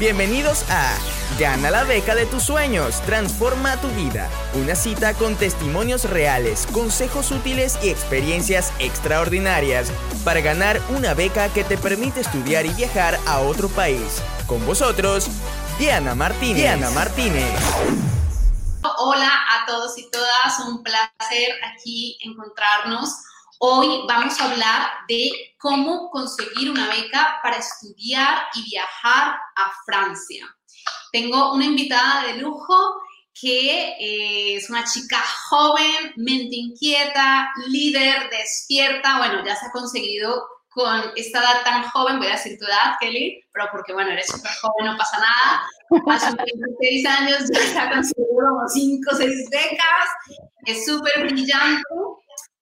Bienvenidos a Gana la beca de tus sueños, transforma tu vida. Una cita con testimonios reales, consejos útiles y experiencias extraordinarias para ganar una beca que te permite estudiar y viajar a otro país. Con vosotros, Diana Martínez. Diana Martínez. Hola a todos y todas, un placer aquí encontrarnos. Hoy vamos a hablar de cómo conseguir una beca para estudiar y viajar a Francia. Tengo una invitada de lujo que eh, es una chica joven, mente inquieta, líder, despierta. Bueno, ya se ha conseguido con esta edad tan joven, voy a decir tu edad, Kelly, pero porque bueno, eres súper joven, no pasa nada. Hace 26 años ya se ha conseguido como 5 o 6 becas, es súper brillante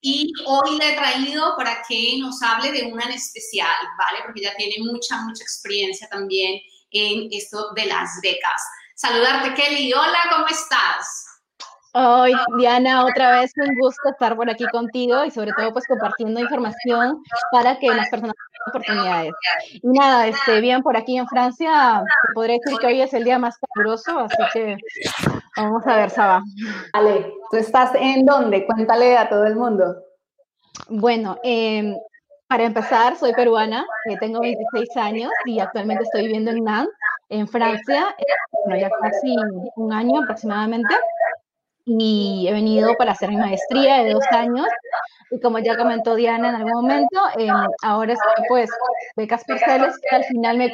y hoy le he traído para que nos hable de una en especial, ¿vale? Porque ya tiene mucha, mucha experiencia también en esto de las becas. Saludarte, Kelly. Hola, ¿cómo estás? Hoy, Diana, otra vez un gusto estar por aquí contigo y sobre todo pues compartiendo información para que las personas oportunidades. Y nada, este, bien por aquí en Francia, podría decir que hoy es el día más caluroso, así que vamos a ver, Saba. Vale, ¿tú estás en dónde? Cuéntale a todo el mundo. Bueno, eh, para empezar, soy peruana, eh, tengo 26 años y actualmente estoy viviendo en Nantes, en Francia, bueno, ya casi un año aproximadamente y he venido para hacer mi maestría de dos años. Y como ya comentó Diana en algún momento, eh, ahora estoy pues becas parciales que al final me,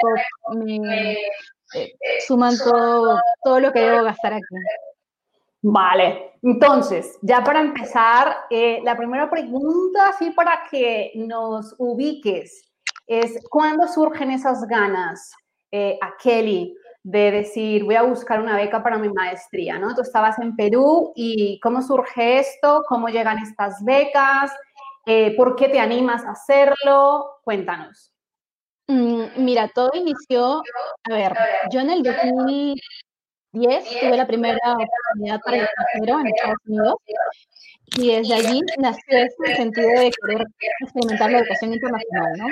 eh, suman todo, todo lo que debo gastar aquí. Vale, entonces, ya para empezar, eh, la primera pregunta, así para que nos ubiques, es ¿cuándo surgen esas ganas a Kelly de decir, voy a buscar una beca para mi maestría, ¿no? Tú estabas en Perú y ¿cómo surge esto? ¿Cómo llegan estas becas? Eh, ¿Por qué te animas a hacerlo? Cuéntanos. Mm, mira, todo inició, a ver, yo en el 2010 tuve la primera oportunidad para el extranjero en Estados Unidos y desde allí nació ese sentido de querer experimentar la educación internacional, ¿no?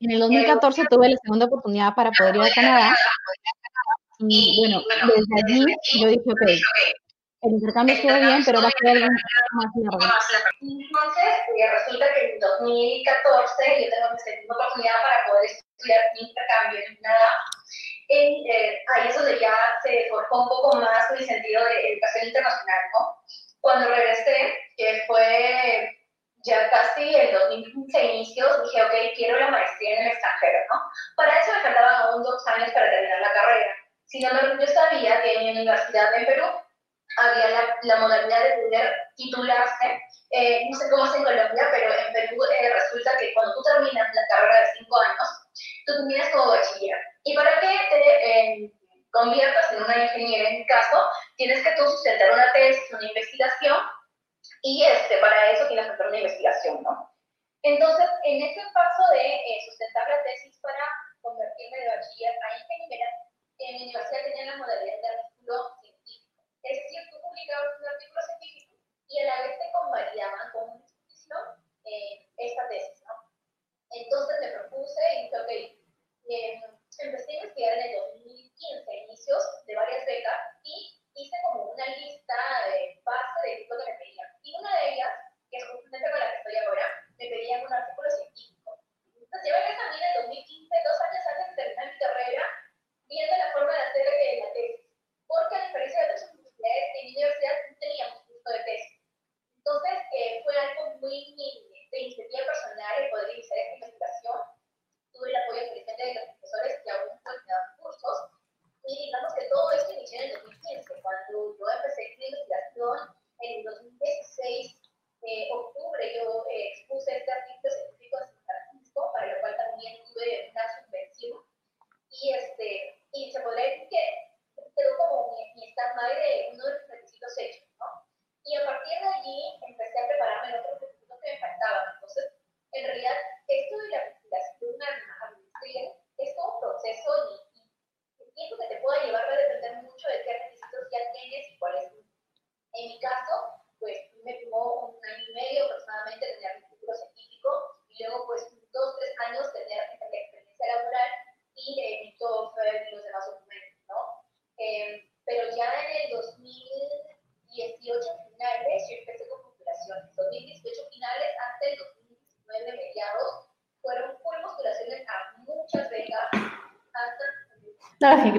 En el 2014 tuve la segunda oportunidad para poder ir a Canadá. Y bueno, desde allí yo dije, ok, el intercambio estuvo bien, pero va a ser algo más largo. Entonces, eh, resulta que en 2014 yo tengo mi segunda oportunidad para poder estudiar mi intercambio en Canadá. Eh, ahí es donde ya se forjó un poco más mi sentido de educación internacional, ¿no? Cuando regresé, que fue ya casi en 2015 inicios dije, ok, quiero la maestría en el extranjero, ¿no? Para eso me faltaban aún dos años para terminar la carrera. Sin embargo, yo sabía que en mi universidad en Perú había la, la modalidad de poder titularse, eh, no sé cómo es en Colombia, pero en Perú eh, resulta que cuando tú terminas la carrera de cinco años, tú terminas como bachiller. Y para que te eh, conviertas en una ingeniera, en mi caso, tienes que tú sustentar una tesis, una investigación, y este, para eso tienes que hacer una investigación, ¿no? Entonces, en ese paso de eh, sustentar la tesis para convertirme de bachiller a ingeniera, en mi universidad tenían la modalidad de artículo científico. Es decir, tú publicabas un artículo científico y a la vez te convalidaban con una institución eh, esta tesis, ¿no? Entonces me propuse y dije, ok, eh, empecé a investigar en el 2015, inicios de varias becas, y hice como una lista de base de lo que me pedían. Y una de ellas, que es justamente con la que estoy ahora, me pedían un artículo científico. Entonces llevo esa mina en 2015, dos años antes de terminar mi carrera, viendo la forma de hacer de la tesis. Porque a diferencia de otras universidades, en mi universidad no teníamos gusto de tesis. Entonces eh, fue algo muy de iniciativa personal el poder iniciar esta investigación. Tuve el apoyo creciente de los profesores que aún continuaban cursos y digamos que todo esto inició en el 2015.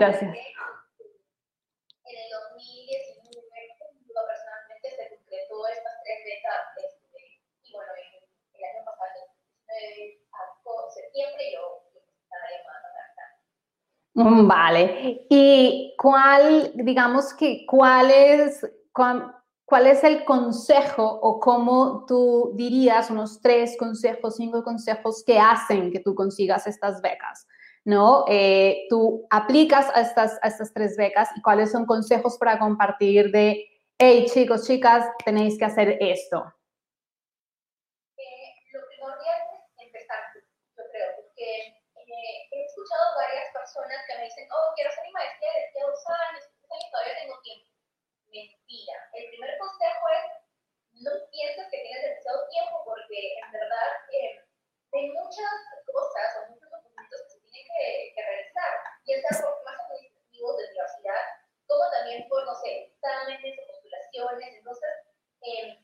Gracias. En el 2019, yo personalmente se concretó estas tres becas, este, y bueno, el año pasado, en septiembre, yo estaba llamando Mm, Vale. ¿Y cuál, digamos que, cuál es, cuál, cuál es el consejo o cómo tú dirías unos tres consejos, cinco consejos que hacen que tú consigas estas becas? ¿No? Eh, tú aplicas a estas, a estas tres becas y cuáles son consejos para compartir de, hey chicos, chicas, tenéis que hacer esto. Eh, lo primordial es empezar, yo creo, porque eh, he escuchado varias personas que me dicen, oh, quiero hacer mi maestría de dos años, años, todavía tengo tiempo. Mentira. El primer consejo es, no pienses que tienes demasiado tiempo porque en verdad eh, hay muchas cosas o muchos que que, realizar, y es algo más administrativos de universidad, como también por, no sé, exámenes o postulaciones. Entonces, eh,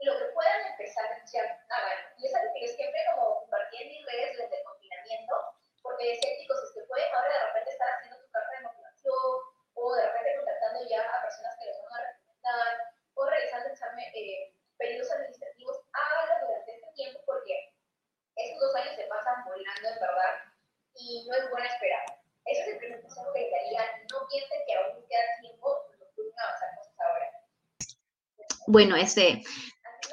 lo que puedan empezar a hagan. Y es algo que yo siempre como compartí en mis redes desde el confinamiento, porque decía, chicos, es que pueden ahora de repente estar haciendo su carta de motivación, o de repente contactando ya a personas que les van a recomendar, o realizando examen, eh, pedidos administrativos, háganlo durante este tiempo, porque esos dos años se pasan volando en verdad, y no es buena esperar. Ese es el primer consejo que les daría, no piensen que aún queda tiempo. Bueno, este,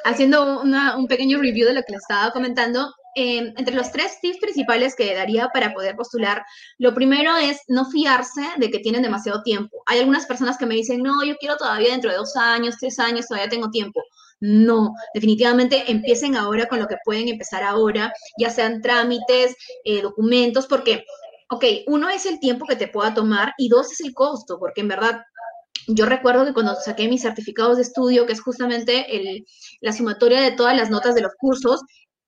haciendo una, un pequeño review de lo que les estaba comentando, eh, entre los tres tips principales que daría para poder postular, lo primero es no fiarse de que tienen demasiado tiempo. Hay algunas personas que me dicen, no, yo quiero todavía dentro de dos años, tres años, todavía tengo tiempo. No, definitivamente empiecen ahora con lo que pueden empezar ahora, ya sean trámites, eh, documentos, porque, ok, uno es el tiempo que te pueda tomar y dos es el costo, porque en verdad yo recuerdo que cuando saqué mis certificados de estudio, que es justamente el, la sumatoria de todas las notas de los cursos,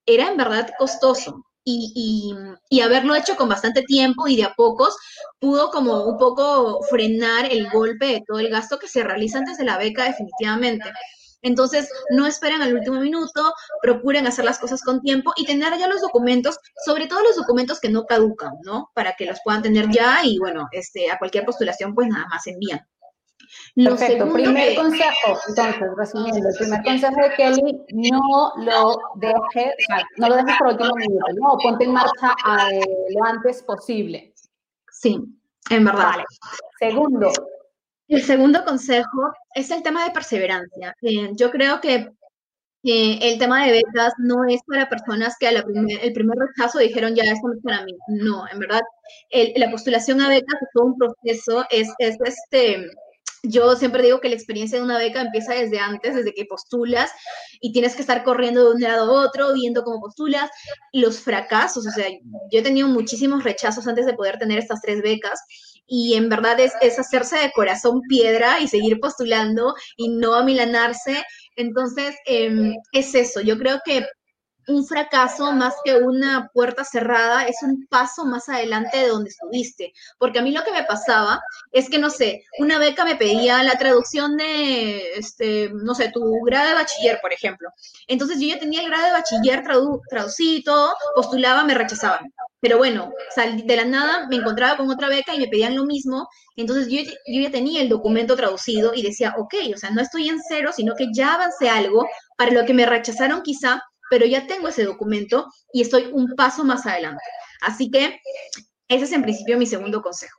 era en verdad costoso. Y, y, y, haberlo hecho con bastante tiempo y de a pocos pudo como un poco frenar el golpe de todo el gasto que se realiza antes de la beca definitivamente. Entonces, no esperen al último minuto, procuren hacer las cosas con tiempo y tener ya los documentos, sobre todo los documentos que no caducan, ¿no? Para que los puedan tener ya y bueno, este, a cualquier postulación pues nada más envían. Lo Perfecto. Primer que... consejo, entonces, resumiendo, el primer consejo de Kelly, no lo dejes, no lo dejes por último minuto, no, ponte en marcha eh, lo antes posible. Sí, en verdad. Vale. Segundo. El segundo consejo es el tema de perseverancia. Eh, yo creo que el tema de becas no es para personas que a primer, el primer rechazo dijeron ya esto no es para mí. No, en verdad, la postulación a becas es todo un proceso, es, es este yo siempre digo que la experiencia de una beca empieza desde antes, desde que postulas y tienes que estar corriendo de un lado a otro, viendo cómo postulas, los fracasos, o sea, yo he tenido muchísimos rechazos antes de poder tener estas tres becas y en verdad es, es hacerse de corazón piedra y seguir postulando y no amilanarse. Entonces, eh, es eso, yo creo que un fracaso más que una puerta cerrada, es un paso más adelante de donde estuviste. Porque a mí lo que me pasaba es que, no sé, una beca me pedía la traducción de, este, no sé, tu grado de bachiller, por ejemplo. Entonces yo ya tenía el grado de bachiller tradu traducido, postulaba, me rechazaban. Pero bueno, de la nada me encontraba con otra beca y me pedían lo mismo. Entonces yo, yo ya tenía el documento traducido y decía, ok, o sea, no estoy en cero, sino que ya avancé algo para lo que me rechazaron quizá pero ya tengo ese documento y estoy un paso más adelante. Así que ese es en principio mi segundo consejo.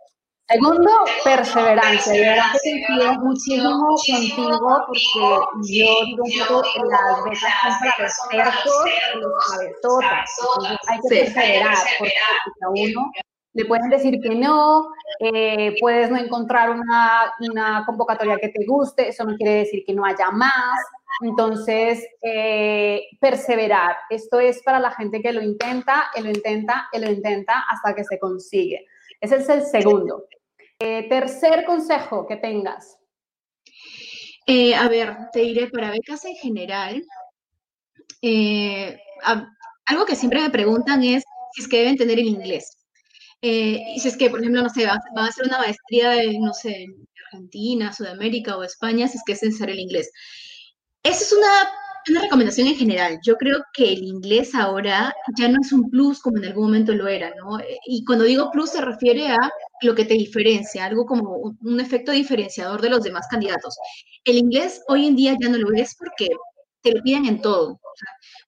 Segundo, perseverancia. Y verdad que coincido muchísimo contigo porque yo digo poco las becas son para expertos y los cabetotas. Entonces hay que perseverar porque a uno le pueden decir que no, eh, puedes no encontrar una, una convocatoria que te guste, eso no quiere decir que no haya más. Entonces, eh, perseverar. Esto es para la gente que lo intenta, y lo intenta, y lo intenta hasta que se consigue. Ese es el segundo. Eh, tercer consejo que tengas. Eh, a ver, te diré para becas en general. A, algo que siempre me preguntan es si es que deben tener el inglés. y si es que, por ejemplo, no sé, van a hacer una maestría en, no sé, en Argentina, Sudamérica o España, si es que es necesario el inglés. Esa es una una recomendación en general. Yo creo que el inglés ahora ya no es un plus como en algún momento lo era, ¿no? Y cuando digo plus se refiere a lo que te diferencia, algo como un efecto diferenciador de los demás candidatos. El inglés hoy en día ya no lo es porque te lo piden en todo.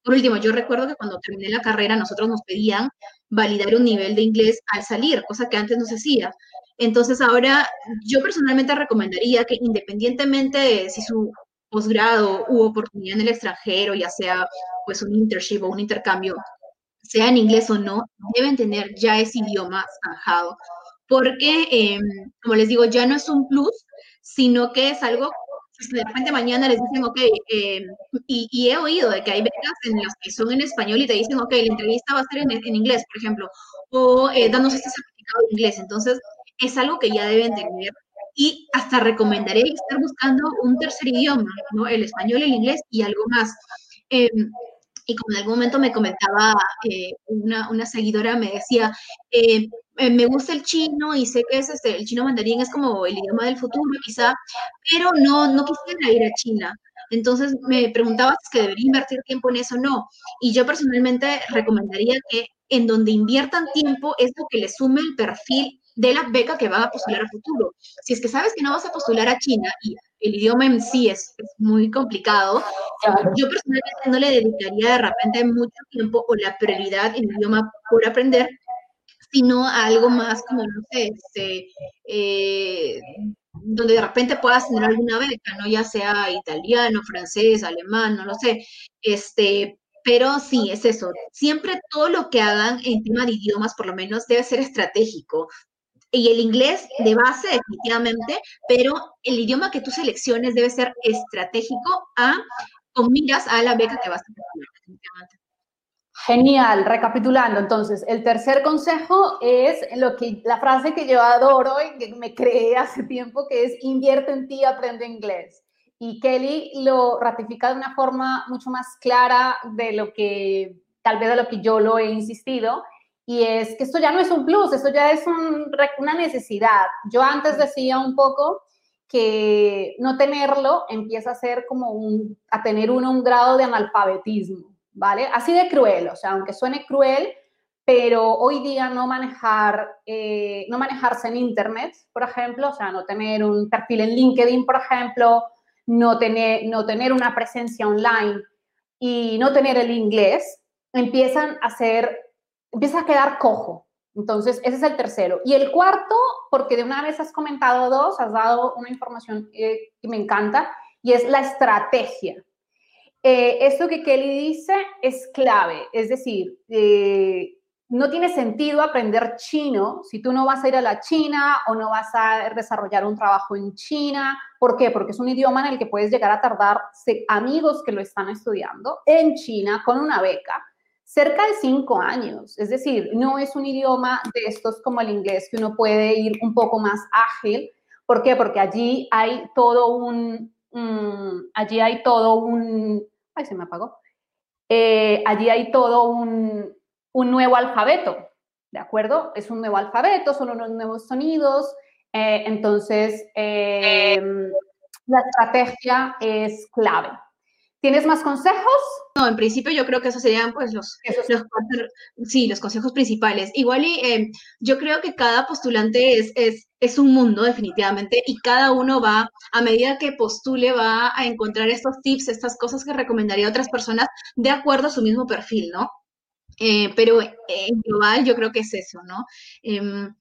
por último, yo recuerdo que cuando terminé la carrera nosotros nos pedían validar un nivel de inglés al salir, cosa que antes no se hacía. Entonces ahora yo personalmente recomendaría que independientemente de si su posgrado u oportunidad en el extranjero, ya sea pues un internship o un intercambio, sea en inglés o no, deben tener ya ese idioma zanjado, porque, em, como les digo, ya no es un plus, sino que es algo que de repente mañana les dicen, ok, em, y, he oído de que hay becas en las que son en español y te dicen, ok, la entrevista va a ser en, inglés, por ejemplo, o eh, danos este certificado de inglés. Entonces, es algo que ya deben tener y hasta recomendaría estar buscando un tercer idioma, ¿no? El español, el inglés y algo más. Em, y como en algún momento me comentaba eh, una, una, seguidora, me decía, eh, eh, me gusta el chino y sé que es este, el chino mandarín es como el idioma del futuro quizá, pero no, no quisiera ir a China. Entonces me preguntaba si que debería invertir tiempo en eso o no. Y yo personalmente recomendaría que en donde inviertan tiempo es lo que le sume el perfil de la beca que van a postular a futuro. Si es que sabes que no vas a postular a China y el idioma en sí es, muy complicado, yo personalmente no le dedicaría de repente mucho tiempo o la prioridad en el idioma por aprender, sino a algo más como, no sé, este, eh, donde de repente puedas tener alguna beca, ¿no? Ya sea italiano, francés, alemán, no lo sé, este, pero sí, es eso. Siempre todo lo que hagan en tema de idiomas, por lo menos, debe ser estratégico y el inglés de base definitivamente, pero el idioma que tú selecciones debe ser estratégico a con miras a la beca que vas a tener. Genial, recapitulando, entonces, el tercer consejo es lo que, la frase que yo adoro y que me creé hace tiempo, que es invierte en ti, aprende inglés. Y Kelly lo ratifica de una forma mucho más clara de lo que, tal vez de lo que yo lo he insistido, y es que esto ya no es un plus, esto ya es una necesidad. Yo antes decía un poco que no tenerlo empieza a ser como un, a tener un grado de analfabetismo, ¿vale? Así de cruel, o sea, aunque suene cruel, pero hoy día no manejar, eh, no manejarse en Internet, por ejemplo, o sea, no tener un perfil en LinkedIn, por ejemplo, no tener, no tener una presencia online y no tener el inglés, empiezan a ser empieza a quedar cojo. Entonces, ese es el tercero. Y el cuarto, porque de una vez has comentado dos, has dado una información eh, que me encanta, y es la estrategia. Eh, esto que Kelly dice es clave, es decir, eh, no tiene sentido aprender chino si tú no vas a ir a la China o no vas a desarrollar un trabajo en China. ¿Por qué? Porque es un idioma en el que puedes llegar a tardar amigos que lo están estudiando en China con una beca cerca de cinco años. Es decir, no es un idioma de estos como el inglés que uno puede ir un poco más ágil. ¿Por qué? Porque allí hay todo un, allí hay todo un, ay, se me apagó. Eh, allí hay todo un, un, nuevo alfabeto, ¿de acuerdo? Es un nuevo alfabeto, son unos nuevos sonidos. Eh, entonces, em, la estrategia es clave. ¿Tienes más consejos? No, en principio yo creo que esos serían pues los, los sí, los consejos principales. Igual y eh, yo creo que cada postulante es, es, es, un mundo definitivamente y cada uno va, a medida que postule, va a encontrar estos tips, estas cosas que recomendaría a otras personas de acuerdo a su mismo perfil, ¿no? Eh, pero en global yo creo que es eso, ¿no? Em,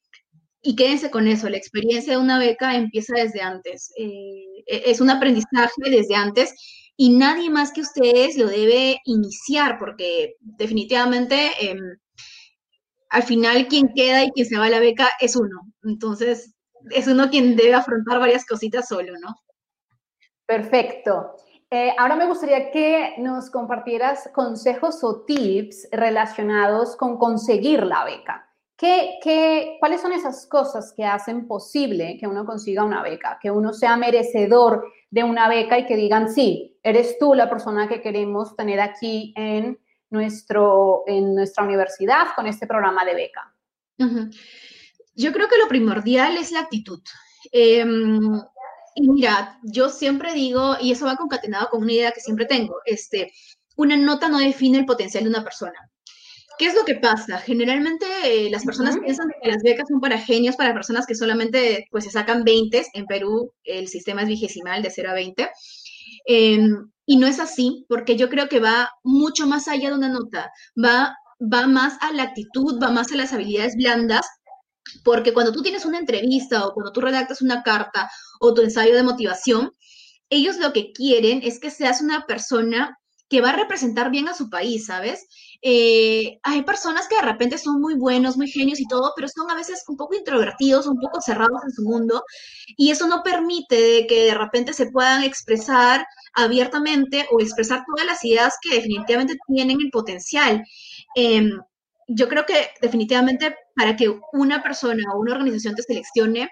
y quédense con eso, la experiencia de una beca empieza desde antes, eh, e, es un aprendizaje desde antes y nadie más que ustedes lo debe iniciar, porque definitivamente em, al final quien queda y quien se va a la beca es uno. Entonces, es uno quien debe afrontar varias cositas solo, ¿no? Perfecto. Eh, ahora me gustaría que nos compartieras consejos o tips relacionados con conseguir la beca. ¿Qué, qué, cuáles son esas cosas que hacen posible que uno consiga una beca? Que uno sea merecedor de una beca y que digan, sí, eres tú la persona que queremos tener aquí en, nuestro, en nuestra universidad con este programa de beca. Yo creo que lo primordial es la actitud. Em, Y mira, yo siempre digo, y eso va concatenado con una idea que siempre tengo, este, una nota no define el potencial de una persona. ¿Qué es lo que pasa? Generalmente eh, las personas piensan que las becas son para genios, para personas que solamente pues, se sacan 20. En Perú el sistema es vigesimal de 0 a 20. Em, y no es así, porque yo creo que va mucho más allá de una nota, va, va más a la actitud, va más a las habilidades blandas, porque cuando tú tienes una entrevista o cuando tú redactas una carta o tu ensayo de motivación, ellos lo que quieren es que seas una persona que va a representar bien a su país, ¿sabes? Eh, hay personas que de repente son muy buenos, muy genios y todo, pero son a veces un poco introvertidos, un poco cerrados en su mundo, y eso no permite que de repente se puedan expresar abiertamente o expresar todas las ideas que definitivamente tienen el potencial. Em, yo creo que definitivamente para que una persona o una organización te seleccione,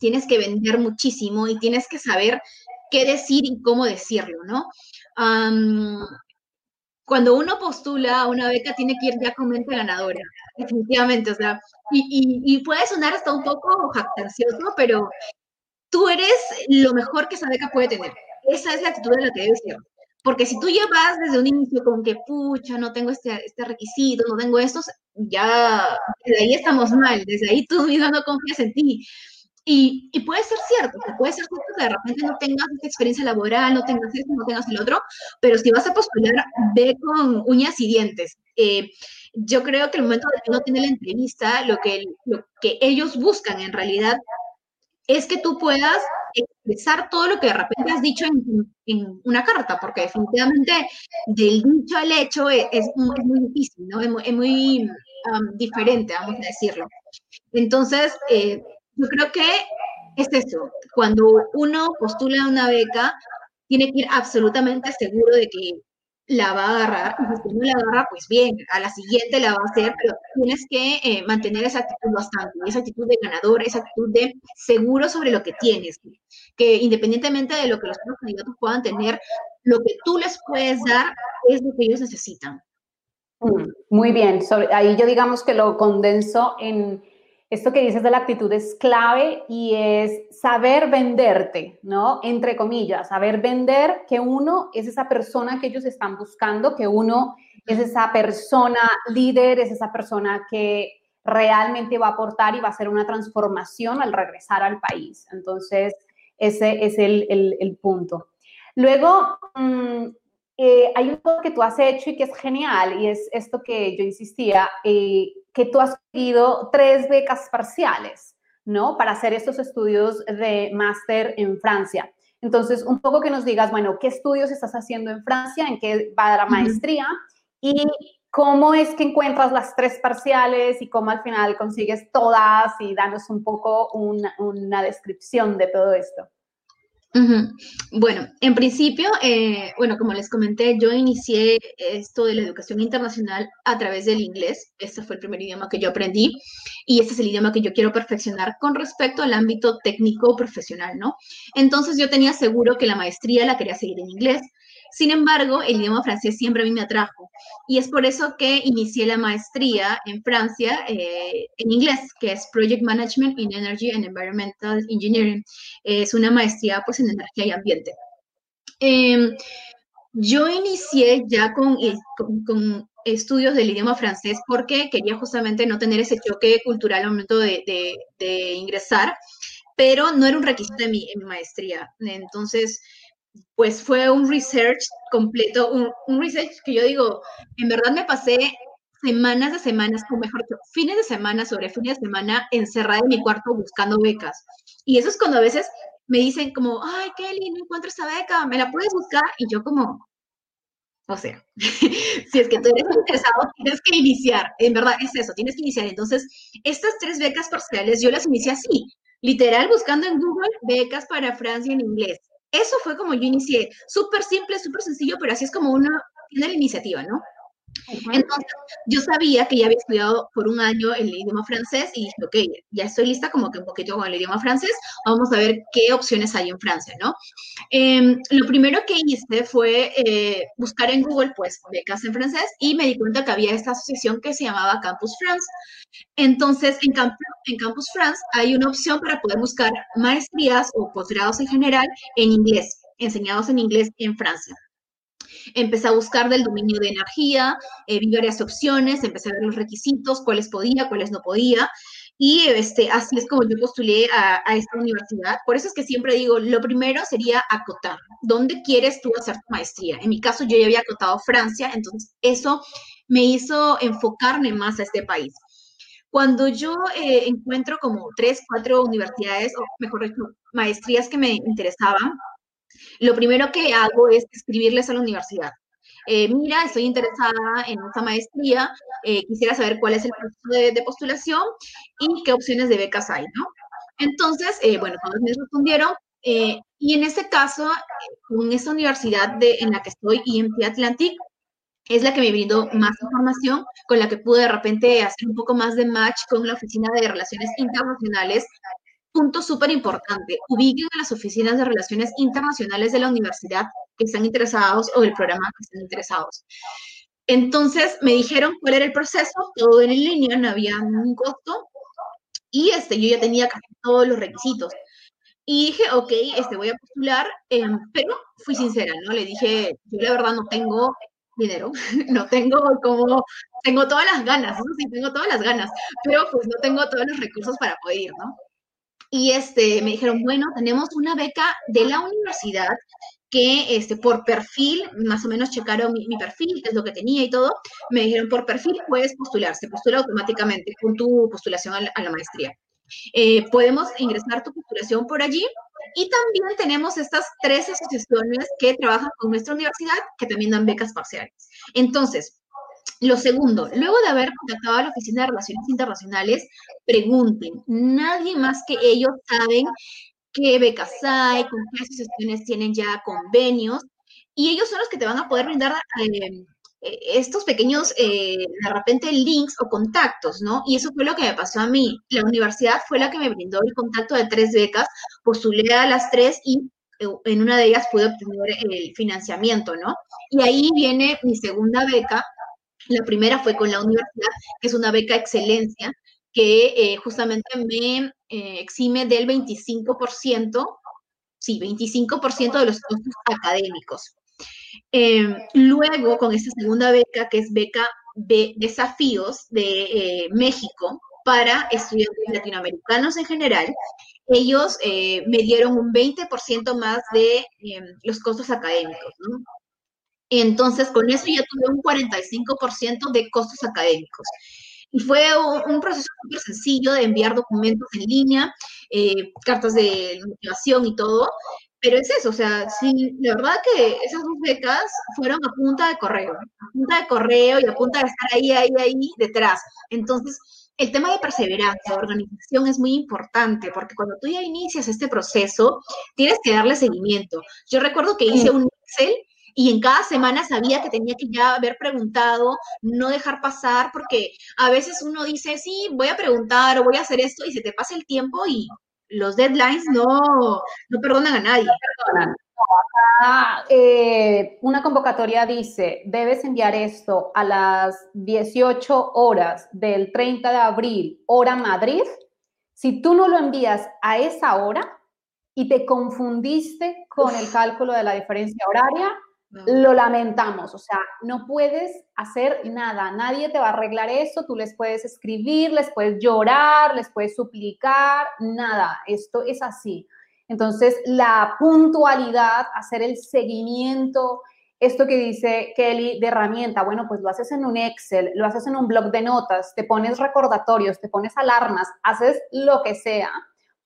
tienes que vender muchísimo y tienes que saber qué decir y cómo decirlo, ¿no? cuando uno postula a una beca tiene que ir ya con mente ganadora, definitivamente, o sea, y, puede sonar hasta un poco jactancioso, pero tú eres lo mejor que esa beca puede tener. Esa es la actitud de la que debes ser. Porque si tú ya vas desde un inicio con que, pucha, no tengo este, este requisito, no tengo estos, ya desde ahí estamos mal, desde ahí tú mismo no confías en ti. Y, puede ser cierto, puede ser cierto que de repente no tengas esta experiencia laboral, no tengas esto, no tengas el otro, pero si vas a postular, ve con uñas y dientes. Eh, yo creo que el momento de que uno tiene la entrevista, lo que, lo que ellos buscan en realidad es que tú puedas expresar todo lo que de repente has dicho en, una carta, porque definitivamente del dicho al hecho es, muy, difícil, ¿no? Es muy, diferente, vamos a decirlo. Entonces, eh, yo creo que es eso, cuando uno postula una beca, tiene que ir absolutamente seguro de que la va a agarrar, y si no la agarra, pues bien, a la siguiente la va a hacer, pero tienes que eh, mantener esa actitud bastante, esa actitud de ganador, esa actitud de seguro sobre lo que tienes, que independientemente de lo que los otros candidatos puedan tener, lo que tú les puedes dar es lo que ellos necesitan. Mm, muy bien, ahí yo digamos que lo condenso en esto que dices de la actitud es clave y es saber venderte, ¿no? Entre comillas, saber vender que uno es esa persona que ellos están buscando, que uno es esa persona líder, es esa persona que realmente va a aportar y va a hacer una transformación al regresar al país. Entonces, ese es el, punto. Luego, mm, eh, hay algo que tú has hecho y que es genial, y es esto que yo insistía, eh, que tú has seguido tres becas parciales, ¿no? Para hacer estos estudios de máster en Francia. Entonces, un poco que nos digas, bueno, ¿qué estudios estás haciendo en Francia? ¿En qué va la maestría? Y cómo es que encuentras las tres parciales y cómo al final consigues todas y danos un poco una, una descripción de todo esto. Bueno, en principio, eh, bueno, como les comenté, yo inicié esto de la educación internacional a través del inglés. Este fue el primer idioma que yo aprendí y este es el idioma que yo quiero perfeccionar con respecto al ámbito técnico profesional, ¿no? Entonces yo tenía seguro que la maestría la quería seguir en inglés. Sin embargo, el idioma francés siempre a mí me atrajo y es por eso que inicié la maestría en Francia eh, en inglés, que es Project Management in Energy and Environmental Engineering. Es una maestría pues en energía y ambiente. Em, yo inicié ya con, con, estudios del idioma francés porque quería justamente no tener ese choque cultural al momento de, de, ingresar, pero no era un requisito de mi, mi maestría. Entonces, pues fue un research completo, un, research que yo digo, en verdad me pasé semanas de semanas, o mejor, fines de semana sobre fines de semana encerrada en mi cuarto buscando becas. Y eso es cuando a veces me dicen como, ay, Kelly, no encuentro esa beca, ¿me la puedes buscar? Y yo como, o sea, si es que tú eres interesado, tienes que iniciar. En verdad es eso, tienes que iniciar. Entonces, estas tres becas parciales yo las inicié así, literal buscando en Google becas para Francia en inglés eso fue como yo inicié. Súper simple, súper sencillo, pero así es como uno tiene iniciativa, ¿no? Entonces, yo sabía que ya había estudiado por un año el idioma francés y dije, ok, ya estoy lista como que un poquito con el idioma francés, vamos a ver qué opciones hay en Francia, ¿no? Em, lo primero que hice fue eh, buscar en Google, pues, becas en francés y me di cuenta que había esta asociación que se llamaba Campus France. Entonces, en, en Campus France hay una opción para poder buscar maestrías o posgrados en general en inglés, enseñados en inglés en Francia. Empecé a buscar del dominio de energía, eh, vi varias opciones, empecé a ver los requisitos, cuáles podía, cuáles no podía. Y este, así es como yo postulé a, esta universidad. Por eso es que siempre digo, lo primero sería acotar. ¿Dónde quieres tú hacer tu maestría? En mi caso, yo ya había acotado Francia, entonces eso me hizo enfocarme más a este país. Cuando yo eh, encuentro como tres, cuatro universidades, o mejor dicho, maestrías que me interesaban, lo primero que hago es escribirles a la universidad. Eh, mira, estoy interesada en esta maestría, eh, quisiera saber cuál es el proceso de, postulación y qué opciones de becas hay, ¿no? Entonces, eh, bueno, todos me respondieron, y en este caso, con esa universidad de, en la que estoy, IMT Atlantic, es la que me brindó más información, con la que pude de repente hacer un poco más de match con la Oficina de Relaciones Internacionales punto súper importante, ubiquen a las oficinas de relaciones internacionales de la universidad que están interesados o del programa que están interesados. Entonces me dijeron cuál era el proceso, todo en línea, no había ningún costo y este, yo ya tenía casi todos los requisitos. Y dije, ok, este, voy a postular, em, pero fui sincera, ¿no? Le dije, yo la verdad no tengo dinero, no tengo como, tengo todas las ganas, ¿no? Sí, tengo todas las ganas, pero pues no tengo todos los recursos para poder ir, ¿no? Y este, me dijeron, bueno, tenemos una beca de la universidad que este, por perfil, más o menos checaron mi, perfil, qué es lo que tenía y todo, me dijeron, por perfil puedes postular, se postula automáticamente con tu postulación a la, maestría. Eh, podemos ingresar tu postulación por allí y también tenemos estas tres asociaciones que trabajan con nuestra universidad que también dan becas parciales. Entonces, lo segundo, luego de haber contactado a la Oficina de Relaciones Internacionales, pregunten. Nadie más que ellos saben qué becas hay, con qué asociaciones tienen ya convenios, y ellos son los que te van a poder brindar eh, eh, estos pequeños, eh, de repente, links o contactos, ¿no? Y eso fue lo que me pasó a mí. La universidad fue la que me brindó el contacto de tres becas, postulé a las tres y en una de ellas pude obtener el financiamiento, ¿no? Y ahí viene mi segunda beca, la primera fue con la universidad, que es una beca excelencia, que eh, justamente me eh, exime del 25%, sí, 25% de los costos académicos. Em, luego, con esta segunda beca, que es beca de desafíos de eh, México para estudiantes latinoamericanos en general, ellos me dieron un 20% más de em, los costos académicos. ¿no? Entonces, con eso ya tuve un 45% de costos académicos. Y fue un, proceso súper sencillo de enviar documentos en línea, eh, cartas de motivación y todo. Pero es eso, o sea, sí, la verdad que esas dos becas fueron a punta de correo, a punta de correo y a punta de estar ahí, ahí, ahí detrás. Entonces, el tema de perseverancia, organización es muy importante porque cuando tú ya inicias este proceso, tienes que darle seguimiento. Yo recuerdo que hice un Excel y en cada semana sabía que tenía que ya haber preguntado, no dejar pasar, porque a veces uno dice, sí, voy a preguntar o voy a hacer esto y se te pasa el tiempo y los deadlines no, no perdonan a nadie. Eh, una convocatoria dice, debes enviar esto a las 18 horas del 30 de abril, hora Madrid. Si tú no lo envías a esa hora y te confundiste con el cálculo de la diferencia horaria, lo lamentamos, o sea, no puedes hacer nada, nadie te va a arreglar eso, tú les puedes escribir, les puedes llorar, les puedes suplicar, nada, esto es así. Entonces, la puntualidad, hacer el seguimiento, esto que dice Kelly de herramienta, bueno, pues lo haces en un Excel, lo haces en un blog de notas, te pones recordatorios, te pones alarmas, haces lo que sea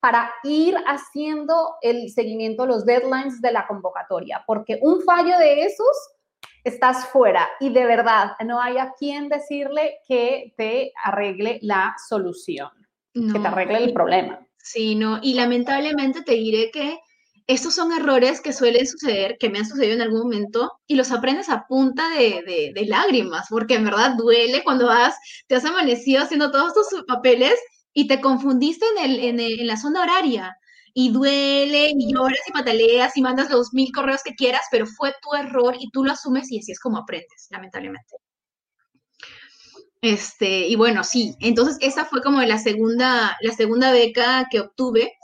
para ir haciendo el seguimiento, los deadlines de la convocatoria, porque un fallo de esos estás fuera y de verdad no hay a quien decirle que te arregle la solución, que te arregle el problema. Sí, no, y lamentablemente te diré que estos son errores que suelen suceder, que me han sucedido en algún momento, y los aprendes a punta de, lágrimas, porque en verdad duele cuando has, te has amanecido haciendo todos tus papeles y te confundiste en, el, en, la zona horaria. Y duele, y lloras y pataleas y mandas los mil correos que quieras, pero fue tu error y tú lo asumes y así es como aprendes, lamentablemente. Este, y bueno, sí, entonces esa fue como la segunda, la segunda beca que obtuve.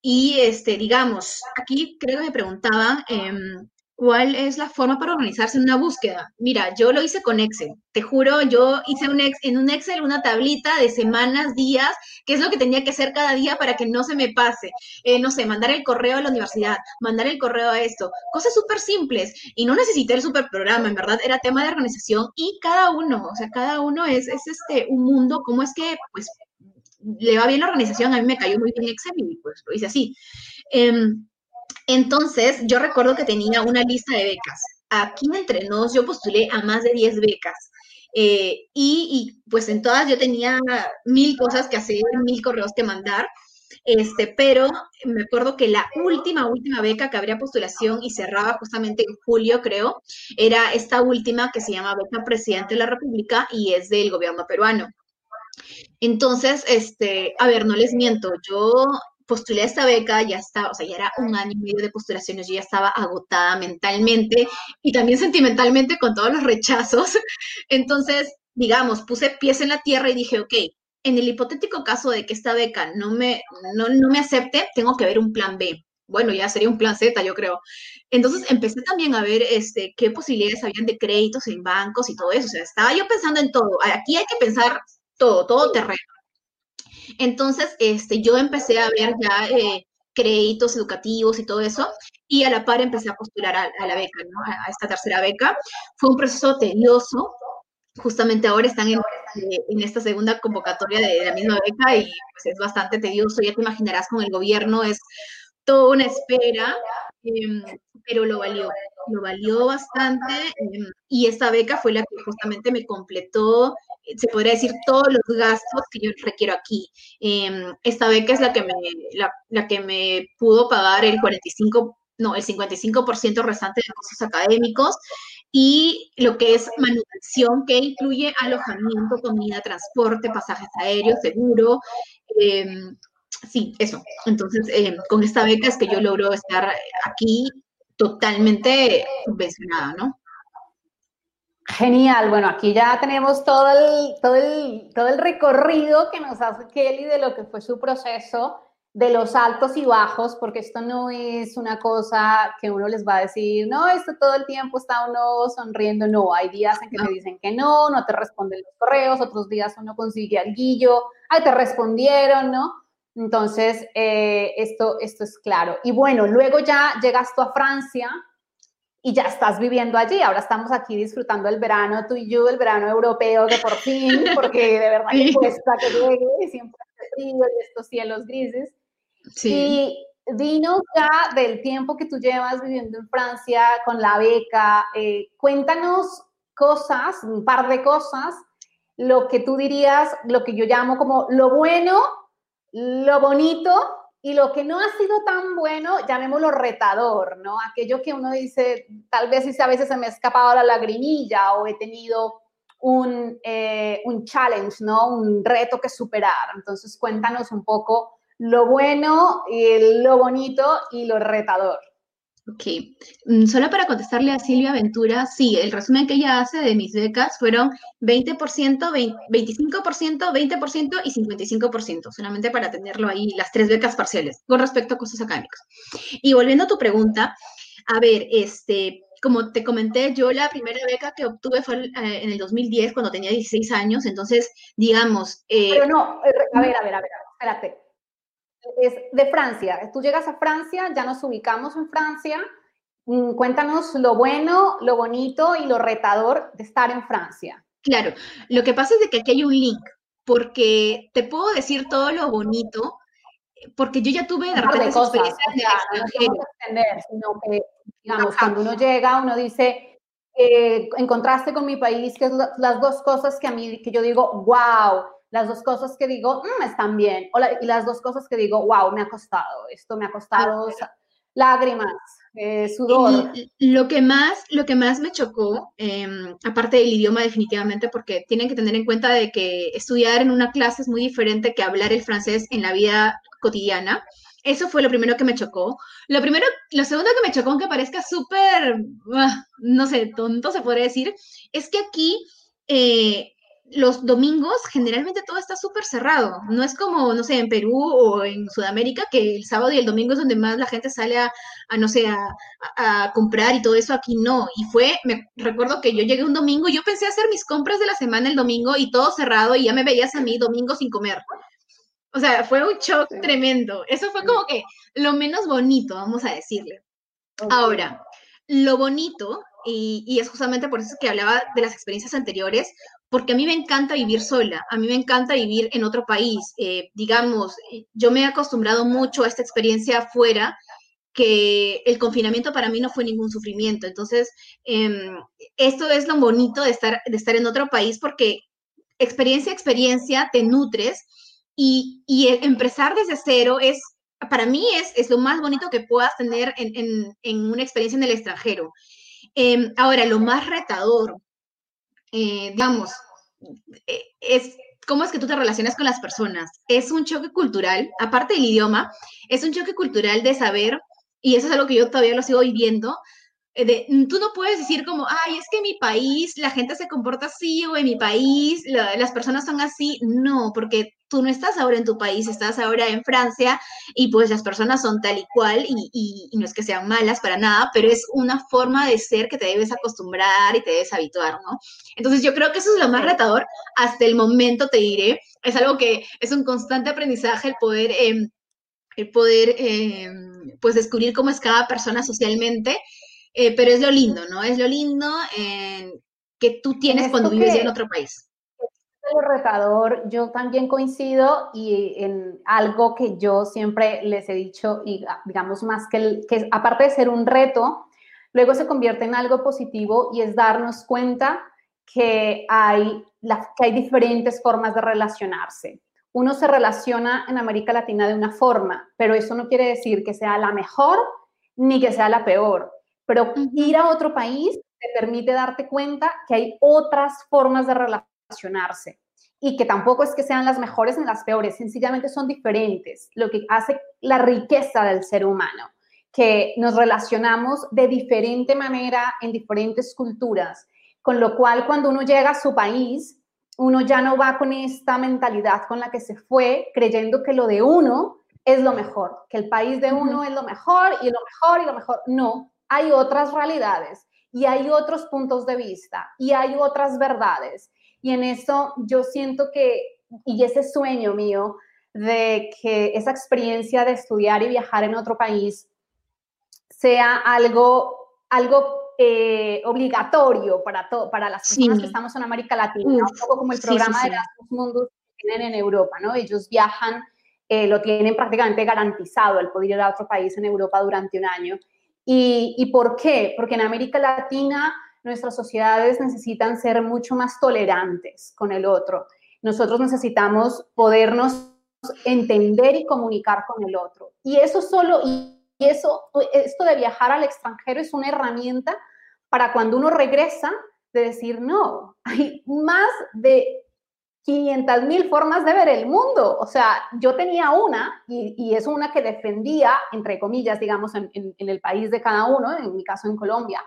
Y este, digamos, aquí creo que me preguntaban em, cuál es la forma para organizarse en una búsqueda. Mira, yo lo hice con Excel. Te juro, yo hice un en un Excel una tablita de semanas, días, qué es lo que tenía que hacer cada día para que no se me pase. Eh, no sé, mandar el correo a la universidad, mandar el correo a esto. Cosas súper simples. Y no necesité el super programa, en verdad, era tema de organización y cada uno, o sea, cada uno es, es este, un mundo, cómo es que, pues, le va bien la organización, a mí me cayó muy bien Excel y pues lo hice así. Em, entonces, yo recuerdo que tenía una lista de becas. Aquí entre nos, yo postulé a más de 10 becas. Eh, y, pues en todas yo tenía mil cosas que hacer, mil correos que mandar. Este, pero me acuerdo que la última, última beca que habría postulación y cerraba justamente en julio, creo, era esta última que se llama Beca Presidente de la República y es del gobierno peruano. Entonces, este, a ver, no les miento, yo postulé esta beca, ya estaba, o sea, ya era un año y medio de postulaciones, yo ya estaba agotada mentalmente y también sentimentalmente con todos los rechazos. Entonces, digamos, puse pies en la tierra y dije, ok, en el hipotético caso de que esta beca no me, no, no me acepte, tengo que ver un plan B. Bueno, ya sería un plan Z, yo creo. Entonces empecé también a ver este, qué posibilidades habían de créditos en bancos y todo eso. O sea, estaba yo pensando en todo. Aquí hay que pensar todo, todo terreno. Entonces, este, yo empecé a ver ya eh, créditos educativos y todo eso, y a la par empecé a postular a, la beca, ¿no? a, esta tercera beca. Fue un proceso tedioso, justamente ahora están en, eh, en esta segunda convocatoria de, la misma beca y pues es bastante tedioso, ya te imaginarás con el gobierno, es toda una espera, em, pero lo valió, lo valió bastante em, y esta beca fue la que justamente me completó se podría decir, todos los gastos que yo requiero aquí. Em, esta beca es la que, me, la, que me pudo pagar el 45, no, el 55% restante de costos académicos y lo que es manutención, que incluye alojamiento, comida, transporte, pasajes aéreos, seguro. Sí, eso. Entonces, em, con esta beca es que yo logro estar aquí totalmente subvencionada, ¿no? Genial, bueno, aquí ya tenemos todo el, todo, el, todo el recorrido que nos hace Kelly de lo que fue su proceso, de los altos y bajos, porque esto no es una cosa que uno les va a decir, no, esto todo el tiempo está uno sonriendo, no, hay días en que te dicen que no, no te responden los correos, otros días uno consigue al guillo, ay, te respondieron, ¿no? Entonces, eh, esto, esto es claro. Y bueno, luego ya llegas tú a Francia, y ya estás viviendo allí. Ahora estamos aquí disfrutando el verano, tú y yo, el verano europeo de por fin, porque de verdad que cuesta que llegue, siempre hace frío y estos cielos grises. Sí. Y dinos ya del tiempo que tú llevas viviendo en Francia con la beca, eh, cuéntanos cosas, un par de cosas, lo que tú dirías, lo que yo llamo como lo bueno, lo bonito y lo que no ha sido tan bueno, llamémoslo retador, ¿no? Aquello que uno dice, tal vez a veces se me ha escapado la lagrimilla o he tenido un, eh, un challenge, ¿no? Un reto que superar. Entonces, cuéntanos un poco lo bueno, y lo bonito y lo retador. Ok, mm, solo para contestarle a Silvia Ventura, sí, el resumen que ella hace de mis becas fueron 20%, 25%, 20% y 55%, solamente para tenerlo ahí, las tres becas parciales, con respecto a cosas académicas. Y volviendo a tu pregunta, a ver, este, como te comenté, yo la primera beca que obtuve fue eh, en el 2010, cuando tenía 16 años, entonces, digamos... Eh, Pero no, eh, a ver, a ver, a ver, espérate es de Francia. Tú llegas a Francia, ya nos ubicamos en Francia. Mm, cuéntanos lo bueno, lo bonito y lo retador de estar en Francia. Claro, lo que pasa es de que aquí hay un link, porque te puedo decir todo lo bonito, porque yo ya tuve de repente cosas, o no extender, sino que, digamos, cuando uno llega, uno dice, eh, encontraste con mi país, que es las dos cosas que a mí, que yo digo, wow, las dos cosas que digo, mm, están bien, o y las dos cosas que digo, wow, me ha costado, esto me ha costado lágrimas, eh, sudor. lo, que más, lo que más me chocó, em, aparte del idioma definitivamente, porque tienen que tener en cuenta de que estudiar en una clase es muy diferente que hablar el francés en la vida cotidiana. Eso fue lo primero que me chocó. Lo primero, lo segundo que me chocó, aunque parezca súper, ah, no sé, tonto se podría decir, es que aquí eh, los domingos generalmente todo está súper cerrado. No es como, no sé, en Perú o en Sudamérica, que el sábado y el domingo es donde más la gente sale a, no sé, a, comprar y todo eso. Aquí no. Y fue, me recuerdo que yo llegué un domingo y yo pensé hacer mis compras de la semana el domingo y todo cerrado y ya me veías a mí domingo sin comer. O sea, fue un shock tremendo. Eso fue como que lo menos bonito, vamos a decirle. Ahora, lo bonito, y, y, es justamente por eso que hablaba de las experiencias anteriores, porque a mí me encanta vivir sola, a mí me encanta vivir en otro país. Eh, digamos, yo me he acostumbrado mucho a esta experiencia afuera, que el confinamiento para mí no fue ningún sufrimiento. Entonces, em, esto es lo bonito de estar, de estar en otro país, porque experiencia a experiencia te nutres y, y empezar desde cero es, para mí es, es lo más bonito que puedas tener en, en, en una experiencia en el extranjero. Em, ahora, lo más retador, eh, digamos, eh, es cómo es que tú te relacionas con las personas. Es un choque cultural, aparte del idioma, es un choque cultural de saber, y eso es algo que yo todavía lo sigo viviendo, eh, mm, tú no puedes decir como, ay, es que en mi país la gente se comporta así o en mi país las personas son así. No, porque tú no estás ahora en tu país, estás ahora en Francia y pues las personas son tal y cual y, no es que sean malas para nada, pero es una forma de ser que te debes acostumbrar y te debes habituar, ¿no? Entonces yo creo que eso es lo más retador. Hasta el momento te diré, es algo que es un constante aprendizaje el poder... Em, el poder em, pues descubrir cómo es cada persona socialmente eh, pero es lo lindo, ¿no? Es lo lindo que tú tienes cuando vives en otro país. El retador, yo también coincido y en algo que yo siempre les he dicho, y ah, digamos más que, que aparte de ser un reto, luego se convierte en algo positivo y es darnos cuenta que hay, que hay diferentes formas de relacionarse. Uno se relaciona en América Latina de una forma, pero eso no quiere decir que sea la mejor ni que sea la peor. Pero ir a otro país te permite darte cuenta que hay otras formas de relacionarse y que tampoco es que sean las mejores ni las peores, sencillamente son diferentes, lo que hace la riqueza del ser humano, que nos relacionamos de diferente manera en diferentes culturas, con lo cual cuando uno llega a su país, uno ya no va con esta mentalidad con la que se fue, creyendo que lo de uno es lo mejor, que el país de uno es lo mejor y lo mejor y lo mejor. No, hay otras realidades y hay otros puntos de vista y hay otras verdades. Y en eso yo siento que, y ese sueño mío de que esa experiencia de estudiar y viajar en otro país sea algo, algo eh, obligatorio para, para las personas que estamos en América Latina, un poco como el programa de Erasmus Mundus que tienen en Europa, ¿no? Ellos viajan, eh, lo tienen prácticamente garantizado el poder ir a otro país en Europa durante un año. ¿Y, por qué? Porque en América Latina nuestras sociedades necesitan ser mucho más tolerantes con el otro. Nosotros necesitamos podernos entender y comunicar con el otro. Y eso solo, y eso, esto de viajar al extranjero es una herramienta para cuando uno regresa, de decir, no, hay más de 500 mil formas de ver el mundo. O sea, yo tenía una y, es una que defendía, entre comillas, digamos, en, el país de cada uno, en mi caso en Colombia.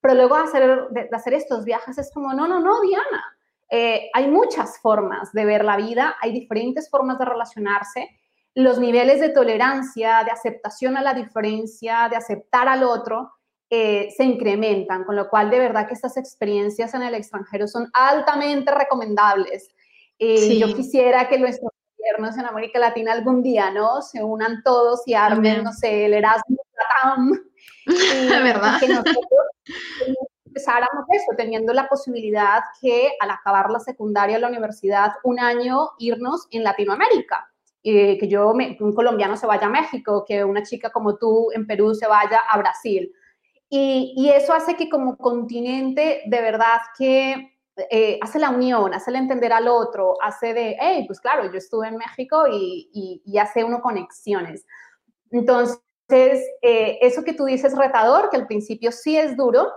Pero luego hacer, de, hacer estos viajes es como, no, no, no, Diana. Eh, hay muchas formas de ver la vida, hay diferentes formas de relacionarse. Los niveles de tolerancia, de aceptación a la diferencia, de aceptar al otro, eh, se incrementan, con lo cual de verdad que estas experiencias en el extranjero son altamente recomendables. Eh, yo quisiera que nuestros gobiernos en América Latina algún día, ¿no? Se unan todos y armen, no sé, el Erasmus Latam. ¿Verdad? que nosotros empezáramos eso, teniendo la posibilidad que al acabar la secundaria la universidad, un año irnos en Latinoamérica. que yo, un colombiano se vaya a México, que una chica como tú en Perú se vaya a Brasil. Y, y eso hace que como continente, de verdad que eh, hace la unión, hace el entender al otro, hace de, hey, pues claro, yo estuve en México y, y, hace uno conexiones. Entonces, eh, eso que tú dices retador, que al principio sí es duro,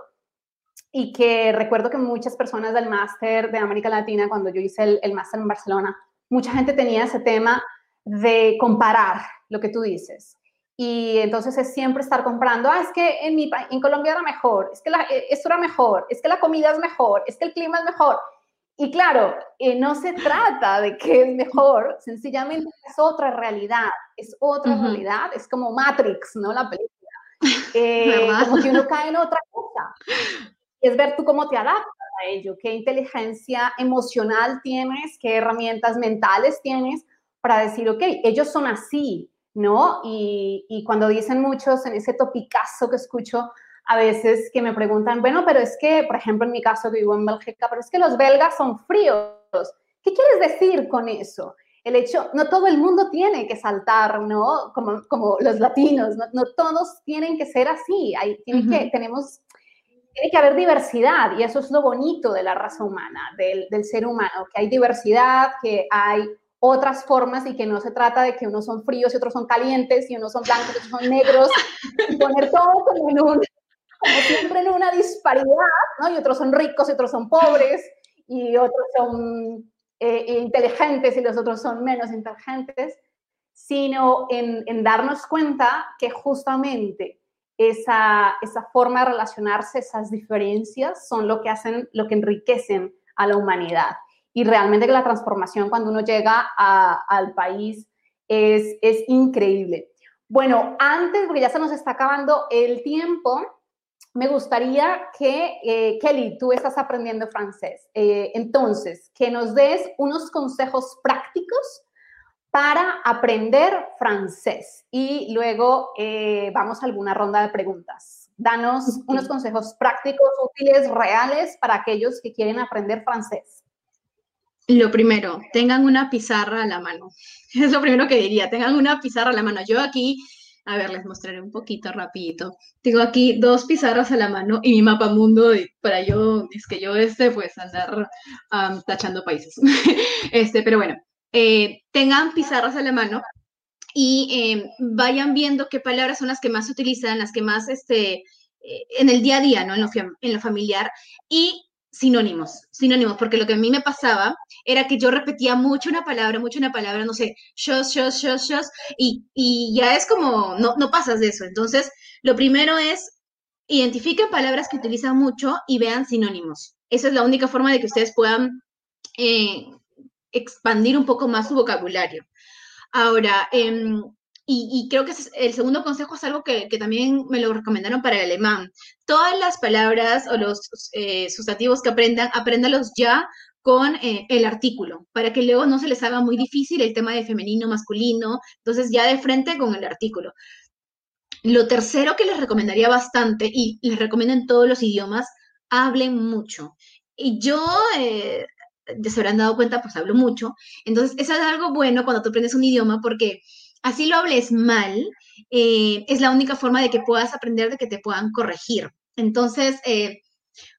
y que recuerdo que muchas personas del máster de América Latina, cuando yo hice el, el máster en Barcelona, mucha gente tenía ese tema de comparar lo que tú dices. Y entonces es siempre estar comprando, ah, es que en, mi, en Colombia era mejor, es que eh, esto era mejor, es que la comida es mejor, es que el clima es mejor. Y claro, eh, no se trata de que es mejor, sencillamente es otra realidad, es otra realidad, es como Matrix, ¿no? La película. Eh, como que uno cae en otra cosa. Es ver tú cómo te adaptas a ello, qué inteligencia emocional tienes, qué herramientas mentales tienes para decir, ok, ellos son así, ¿no? Y, y cuando dicen muchos en ese topicazo que escucho, a veces que me preguntan, bueno, pero es que, por ejemplo, en mi caso que vivo en Bélgica, pero es que los belgas son fríos. ¿Qué quieres decir con eso? El hecho, no todo el mundo tiene que saltar, ¿no? Como, como los latinos, no, todos tienen que ser así. Hay, tiene, que, tenemos, tiene que haber diversidad y eso es lo bonito de la raza humana, del, del ser humano, que hay diversidad, que hay otras formas y que no se trata de que unos son fríos y otros son calientes y unos son blancos y otros son negros y poner todo como en un, como siempre en una disparidad, ¿no? Y otros son ricos y otros son pobres y otros son eh, inteligentes y los otros son menos inteligentes, sino en, en darnos cuenta que justamente esa, esa forma de relacionarse, esas diferencias son lo que hacen, lo que enriquecen a la humanidad. Y realmente que la transformación cuando uno llega a, al país es, es increíble. Bueno, antes, porque ya se nos está acabando el tiempo, me gustaría que, eh, Kelly, tú estás aprendiendo francés. Eh, entonces, que nos des unos consejos prácticos para aprender francés y luego eh, vamos a alguna ronda de preguntas. Danos unos consejos prácticos, útiles, reales para aquellos que quieren aprender francés. Lo primero, tengan una pizarra a la mano. Es lo primero que diría, tengan una pizarra a la mano. Yo aquí a ver, les mostraré un poquito rapidito. Tengo aquí dos pizarras a la mano y mi mapa mundo para yo, es que yo este, pues andar tachando países. este, pero bueno, eh, tengan pizarras a la mano y em, vayan viendo qué palabras son las que más se utilizan, las que más, este, eh, en el día a día, ¿no? En lo, en lo familiar. Y sinónimos, sinónimos, porque lo que a mí me pasaba era que yo repetía mucho una palabra, mucho una palabra, no sé, shos, shos, shos, shos, y, y ya es como, no, no pasas de eso. Entonces, lo primero es, identifiquen palabras que utilizan mucho y vean sinónimos. Esa es la única forma de que ustedes puedan eh, expandir un poco más su vocabulario. Ahora, eh, y, creo que el segundo consejo es algo que, también me lo recomendaron para el alemán. Todas las palabras o los eh, sustantivos que aprendan, apréndalos ya con eh, el artículo, para que luego no se les haga muy difícil el tema de femenino, masculino. Entonces, ya de frente con el artículo. Lo tercero que les recomendaría bastante, y les recomiendo en todos los idiomas, hablen mucho. Y yo, eh, se habrán dado cuenta, pues hablo mucho. Entonces, eso es algo bueno cuando tú aprendes un idioma porque así lo hables mal, eh, es la única forma de que puedas aprender, de que te puedan corregir. Entonces, eh,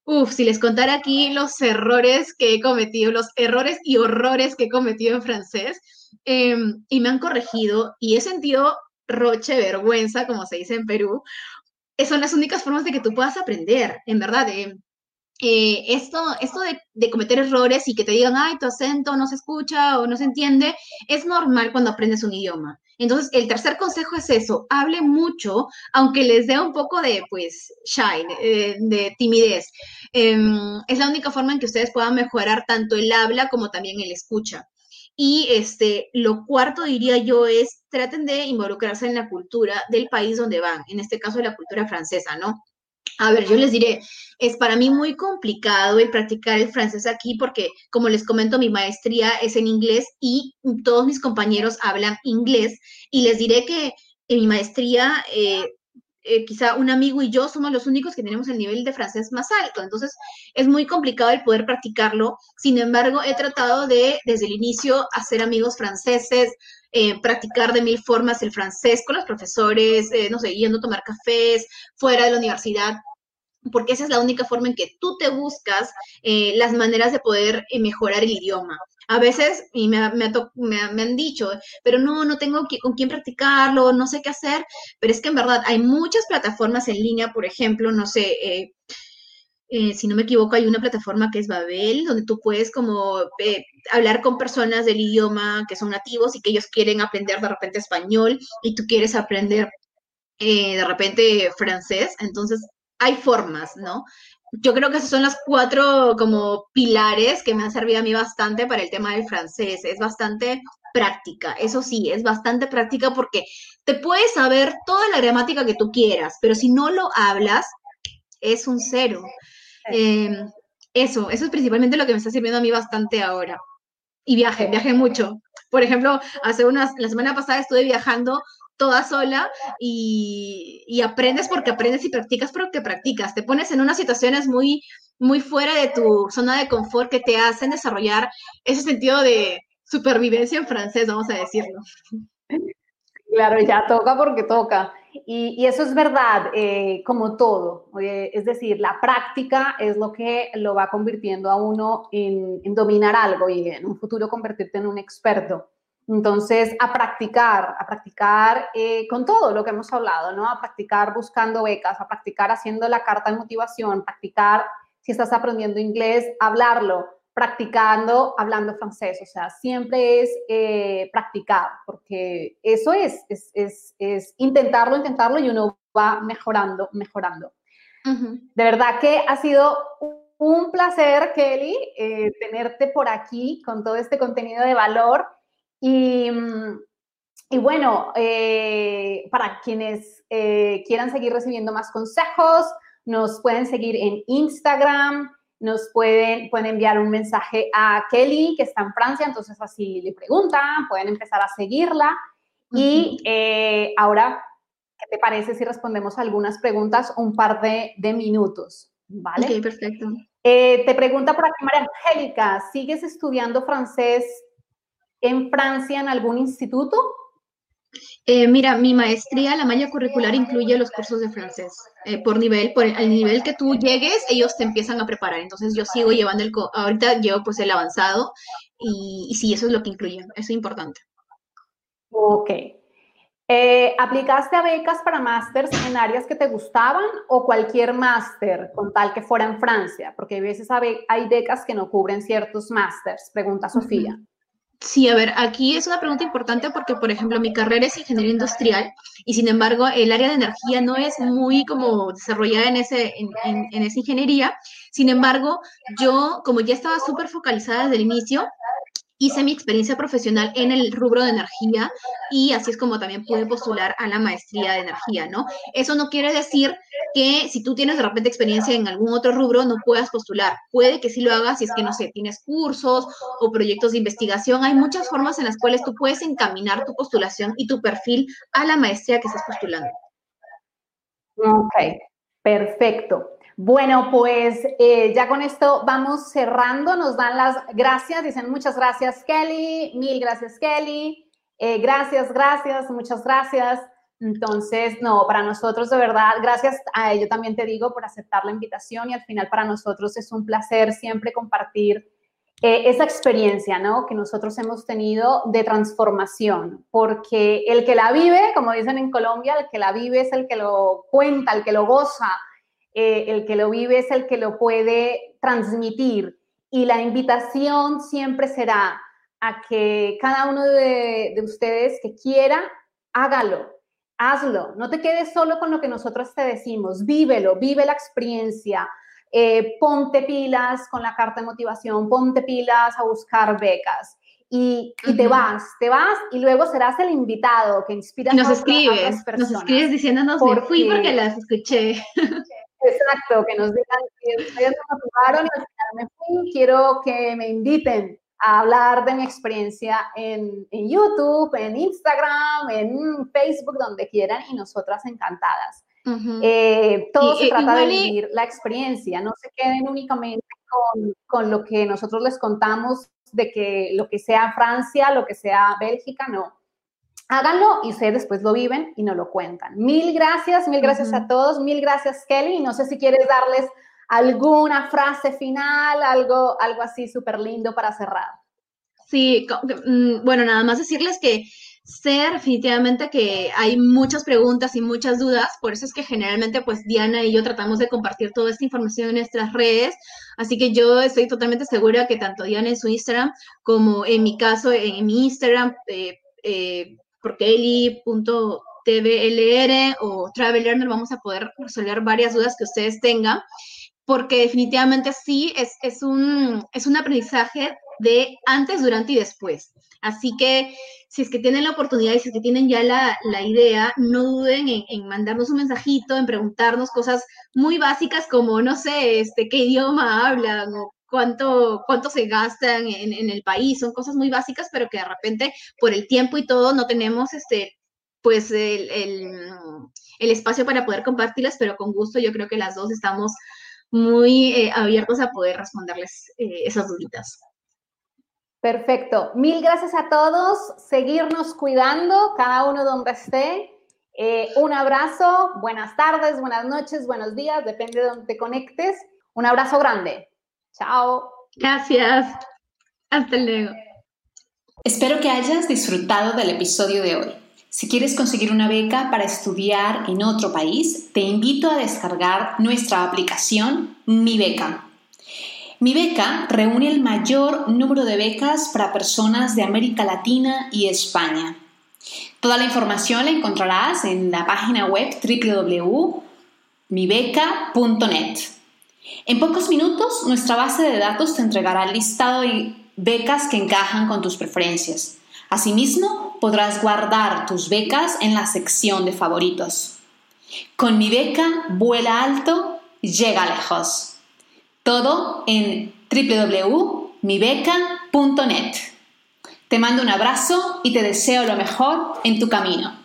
uff, si les contara aquí los errores que he cometido, los errores y horrores que he cometido en francés, em, y me han corregido y he sentido roche, vergüenza, como se dice en Perú, son las únicas formas de que tú puedas aprender, en verdad. Eh, eh, esto, esto de, cometer errores y que te digan, ay, tu acento no se escucha o no se entiende, es normal cuando aprendes un idioma. Entonces, el tercer consejo es eso, hable mucho, aunque les dé un poco de, pues, shy, eh, de timidez. Em, es la única forma en que ustedes puedan mejorar tanto el habla como también el escucha. Y este, lo cuarto diría yo es, traten de involucrarse en la cultura del país donde van, en este caso la cultura francesa, ¿no? A ver, yo les diré, es para mí muy complicado el practicar el francés aquí porque, como les comento, mi maestría es en inglés y todos mis compañeros hablan inglés y les diré que en mi maestría eh, eh, quizá un amigo y yo somos los únicos que tenemos el nivel de francés más alto, entonces es muy complicado el poder practicarlo. Sin embargo, he tratado de, desde el inicio, hacer amigos franceses, eh, practicar de mil formas el francés con los profesores, eh, no sé, yendo a tomar cafés, fuera de la universidad, porque esa es la única forma en que tú te buscas las maneras de poder mejorar el idioma. A veces, y me, me, han dicho, pero no, no tengo con quién practicarlo, no sé qué hacer, pero es que en verdad hay muchas plataformas en línea, por ejemplo, no sé, eh, eh, si no me equivoco, hay una plataforma que es Babel, donde tú puedes como eh, hablar con personas del idioma que son nativos y que ellos quieren aprender de repente español y tú quieres aprender de repente francés. Entonces, hay formas, ¿no? yo creo que esos son los cuatro como pilares que me han servido a mí bastante para el tema del francés. Es bastante práctica, eso sí, es bastante práctica porque te puedes saber toda la gramática que tú quieras, pero si no lo hablas, es un cero. Em, eso, eso es principalmente lo que me está sirviendo a mí bastante ahora. Y viaje, viaje mucho. Por ejemplo, hace unas, la semana pasada estuve viajando toda sola y, aprendes porque aprendes y practicas porque practicas. Te pones en unas situaciones muy, muy fuera de tu zona de confort que te hacen desarrollar ese sentido de supervivencia en francés, vamos a decirlo. Claro, ya toca porque toca. Y, eso es verdad, eh, como todo. es decir, la práctica es lo que lo va convirtiendo a uno en, dominar algo y en un futuro convertirte en un experto. Entonces, a practicar, a practicar eh, con todo lo que hemos hablado, ¿no? A practicar buscando becas, a practicar haciendo la carta de motivación, practicar si estás aprendiendo inglés, hablarlo, practicando, hablando francés. O sea, siempre es eh, practicar, porque eso es, es, es, intentarlo, intentarlo y uno va mejorando, mejorando. De verdad que ha sido un placer, Kelly, eh, tenerte por aquí con todo este contenido de valor. Y, y bueno, eh, para quienes eh, quieran seguir recibiendo más consejos, nos pueden seguir en Instagram, nos pueden, pueden enviar un mensaje a Kelly, que está en Francia, entonces así le preguntan, pueden empezar a seguirla. Y eh, ahora, ¿qué te parece si respondemos algunas preguntas un par de, de minutos? ¿Vale? Ok, perfecto. te pregunta por aquí María Angélica, ¿sigues estudiando francés en Francia en algún instituto? Eh, mira, mi maestría, la malla curricular incluye los cursos de francés. Eh, por nivel, por el nivel que tú llegues, ellos te empiezan a preparar. Entonces yo sigo llevando el, ahorita llevo pues el avanzado y, y sí, eso es lo que incluye. Eso es importante. Ok. Eh, ¿Aplicaste a becas para másters en áreas que te gustaban o cualquier máster con tal que fuera en Francia? Porque a veces hay becas que no cubren ciertos másters, pregunta Sofía. Sí, a ver, aquí es una pregunta importante porque, por ejemplo, mi carrera es ingeniería industrial y, sin embargo, el área de energía no es muy como desarrollada en, ese, en, en esa ingeniería. Sin embargo, yo, como ya estaba súper focalizada desde el inicio, hice mi experiencia profesional en el rubro de energía y así es como también pude postular a la maestría de energía, ¿no? Eso no quiere decir que si tú tienes de repente experiencia en algún otro rubro no puedas postular. Puede que sí lo hagas si es que, no sé, tienes cursos o proyectos de investigación. Hay muchas formas en las cuales tú puedes encaminar tu postulación y tu perfil a la maestría que estás postulando. Ok, perfecto. Bueno, pues eh, ya con esto vamos cerrando. Nos dan las gracias. Dicen muchas gracias, Kelly. Mil gracias, Kelly. Eh, gracias, gracias, muchas gracias. Entonces, no, para nosotros de verdad, gracias a ello también te digo por aceptar la invitación y al final para nosotros es un placer siempre compartir eh, esa experiencia, ¿no? Que nosotros hemos tenido de transformación, porque el que la vive, como dicen en Colombia, el que la vive es el que lo cuenta, el que lo goza, eh, el que lo vive es el que lo puede transmitir. Y la invitación siempre será a que cada uno de, ustedes que quiera, hágalo, hazlo. No te quedes solo con lo que nosotros te decimos, vívelo, vive la experiencia. Eh, ponte pilas con la carta de motivación, ponte pilas a buscar becas. Y, te vas, te vas y luego serás el invitado que inspira nos a, escribes, Nos escribes diciéndonos, me fui porque las escuché. Exacto, que nos digan que ustedes me motivaron y al final me fui, quiero que me inviten a hablar de mi experiencia en, en, YouTube, en Instagram, en Facebook, donde quieran y nosotras encantadas. Eh, todo se trata de vivir la experiencia, no se queden únicamente con, con, lo que nosotros les contamos de que lo que sea Francia, lo que sea Bélgica, no háganlo y ustedes después lo viven y no lo cuentan. Mil gracias, mil gracias a todos, mil gracias Kelly. No sé si quieres darles alguna frase final, algo, algo así súper lindo para cerrar. Sí, mm, bueno, nada más decirles que sé definitivamente que hay muchas preguntas y muchas dudas, por eso es que generalmente pues Diana y yo tratamos de compartir toda esta información en nuestras redes, así que yo estoy totalmente segura que tanto Diana en su Instagram como en mi caso en mi Instagram, eh, eh, porkeli.tvlr o Travel Learner vamos a poder resolver varias dudas que ustedes tengan, porque definitivamente sí es, es, un, es un aprendizaje de antes, durante y después. Así que si es que tienen la oportunidad y si es que tienen ya la, idea, no duden en, mandarnos un mensajito, en preguntarnos cosas muy básicas como, no sé, este, qué idioma hablan o cuánto, cuánto se gastan en, el país. Son cosas muy básicas, pero que de repente por el tiempo y todo no tenemos este, pues el, espacio para poder compartirlas, pero con gusto yo creo que las dos estamos muy eh, abiertos a poder responderles eh, esas dudas. Perfecto. Mil gracias a todos. Seguirnos cuidando, cada uno donde esté. Eh, un abrazo, buenas tardes, buenas noches, buenos días, depende de donde te conectes. Un abrazo grande. Chao. Gracias. Hasta luego. Espero que hayas disfrutado del episodio de hoy. Si quieres conseguir una beca para estudiar en otro país, te invito a descargar nuestra aplicación Mi Beca. Mi beca reúne el mayor número de becas para personas de América Latina y España. Toda la información la encontrarás en la página web www.mibeca.net. En pocos minutos, nuestra base de datos te entregará el listado de becas que encajan con tus preferencias. Asimismo, podrás guardar tus becas en la sección de favoritos. Con mi beca, vuela alto, llega lejos. Todo en www.mibeca.net. Te mando un abrazo y te deseo lo mejor en tu camino.